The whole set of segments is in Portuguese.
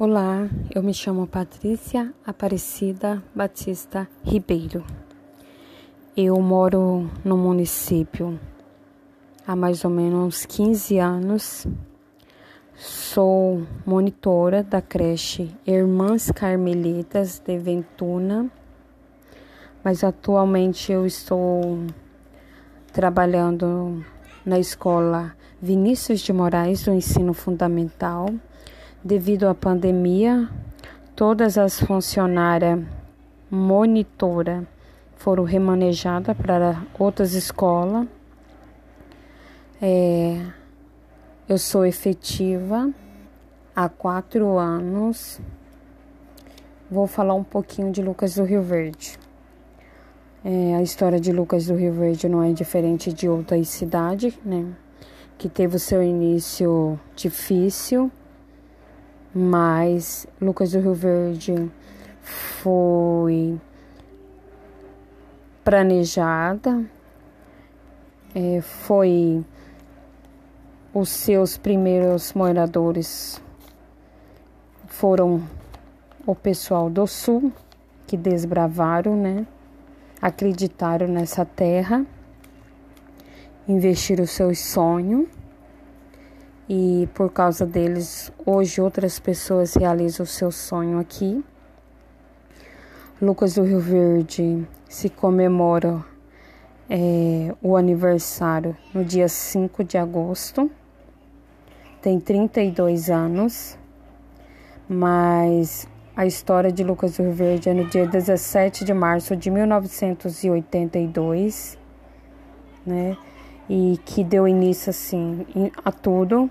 Olá, eu me chamo Patrícia Aparecida Batista Ribeiro. Eu moro no município há mais ou menos 15 anos. Sou monitora da creche Irmãs Carmelitas de Ventuna, mas atualmente eu estou trabalhando na escola Vinícius de Moraes do ensino fundamental Devido à pandemia, todas as funcionárias monitora foram remanejadas para outras escolas. É, eu sou efetiva há quatro anos. Vou falar um pouquinho de Lucas do Rio Verde. É, a história de Lucas do Rio Verde não é diferente de outras cidades, né? Que teve o seu início difícil mas Lucas do Rio Verde foi planejada, é, foi os seus primeiros moradores foram o pessoal do sul que desbravaram, né? Acreditaram nessa terra, investiram o seu sonho e por causa deles, hoje outras pessoas realizam o seu sonho aqui. Lucas do Rio Verde se comemora é, o aniversário no dia 5 de agosto. Tem 32 anos, mas a história de Lucas do Rio Verde é no dia 17 de março de 1982, né? E que deu início assim a tudo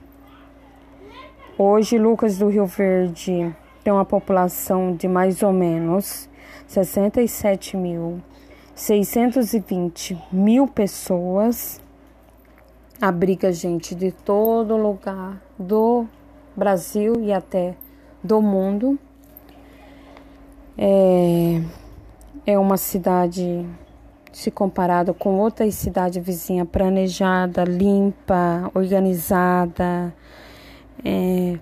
Hoje, Lucas do Rio Verde tem uma população de mais ou menos 67.620 mil pessoas. Abriga gente de todo lugar do Brasil e até do mundo. É, é uma cidade, se comparada com outras cidades vizinhas, planejada, limpa, organizada é,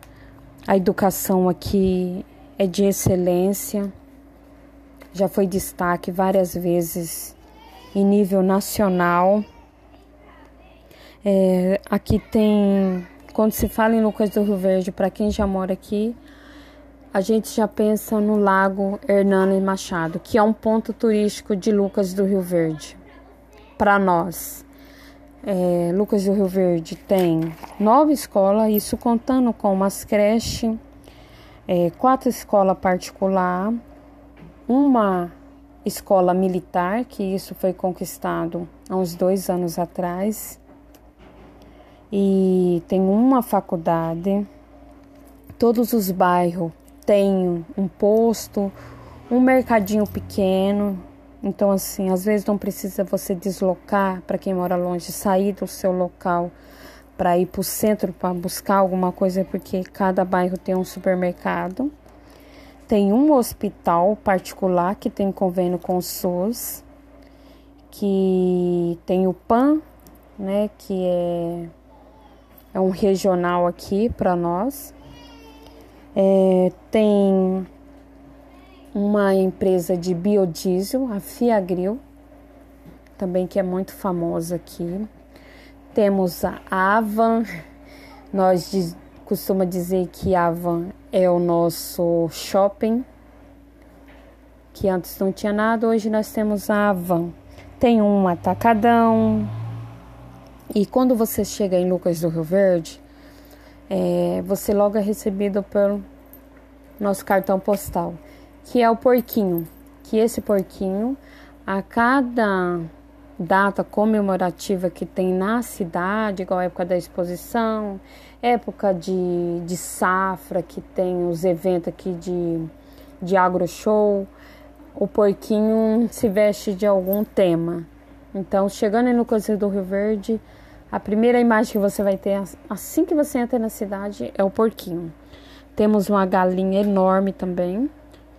a educação aqui é de excelência, já foi destaque várias vezes em nível nacional. É, aqui tem, quando se fala em Lucas do Rio Verde, para quem já mora aqui, a gente já pensa no Lago Hernani Machado, que é um ponto turístico de Lucas do Rio Verde. Para nós, é, Lucas do Rio Verde tem nove escolas, isso contando com umas creches, é, quatro escolas particular, uma escola militar, que isso foi conquistado há uns dois anos atrás, e tem uma faculdade. Todos os bairros têm um posto, um mercadinho pequeno, então, assim, às vezes não precisa você deslocar para quem mora longe, sair do seu local para ir para o centro para buscar alguma coisa, porque cada bairro tem um supermercado. Tem um hospital particular que tem convênio com o SUS, que tem o PAN, né, que é, é um regional aqui para nós. É, tem uma empresa de biodiesel, a Fiagril, também que é muito famosa aqui. Temos a Avan, nós diz, costuma dizer que Avan é o nosso shopping, que antes não tinha nada, hoje nós temos a Avan. Tem um atacadão. E quando você chega em Lucas do Rio Verde, é, você logo é recebido pelo nosso cartão postal que é o porquinho. Que esse porquinho, a cada data comemorativa que tem na cidade, igual época da exposição, época de, de safra, que tem os eventos aqui de, de agro show, o porquinho se veste de algum tema. Então, chegando aí no Cruzeiro do Rio Verde, a primeira imagem que você vai ter assim que você entra na cidade é o porquinho. Temos uma galinha enorme também,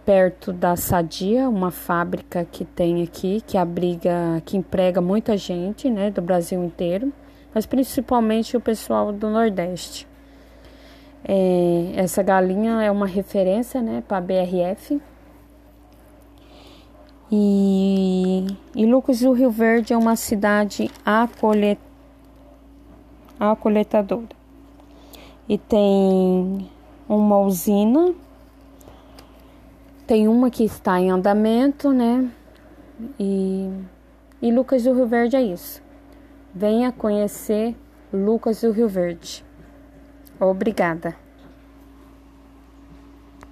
perto da Sadia, uma fábrica que tem aqui, que abriga, que emprega muita gente, né, do Brasil inteiro, mas principalmente o pessoal do Nordeste. É, essa galinha é uma referência, né, para a BRF. E, e Lucas do Rio Verde é uma cidade acolhet, acolhetadora. E tem uma usina, tem uma que está em andamento, né? E, e Lucas do Rio Verde é isso. Venha conhecer Lucas do Rio Verde. Obrigada.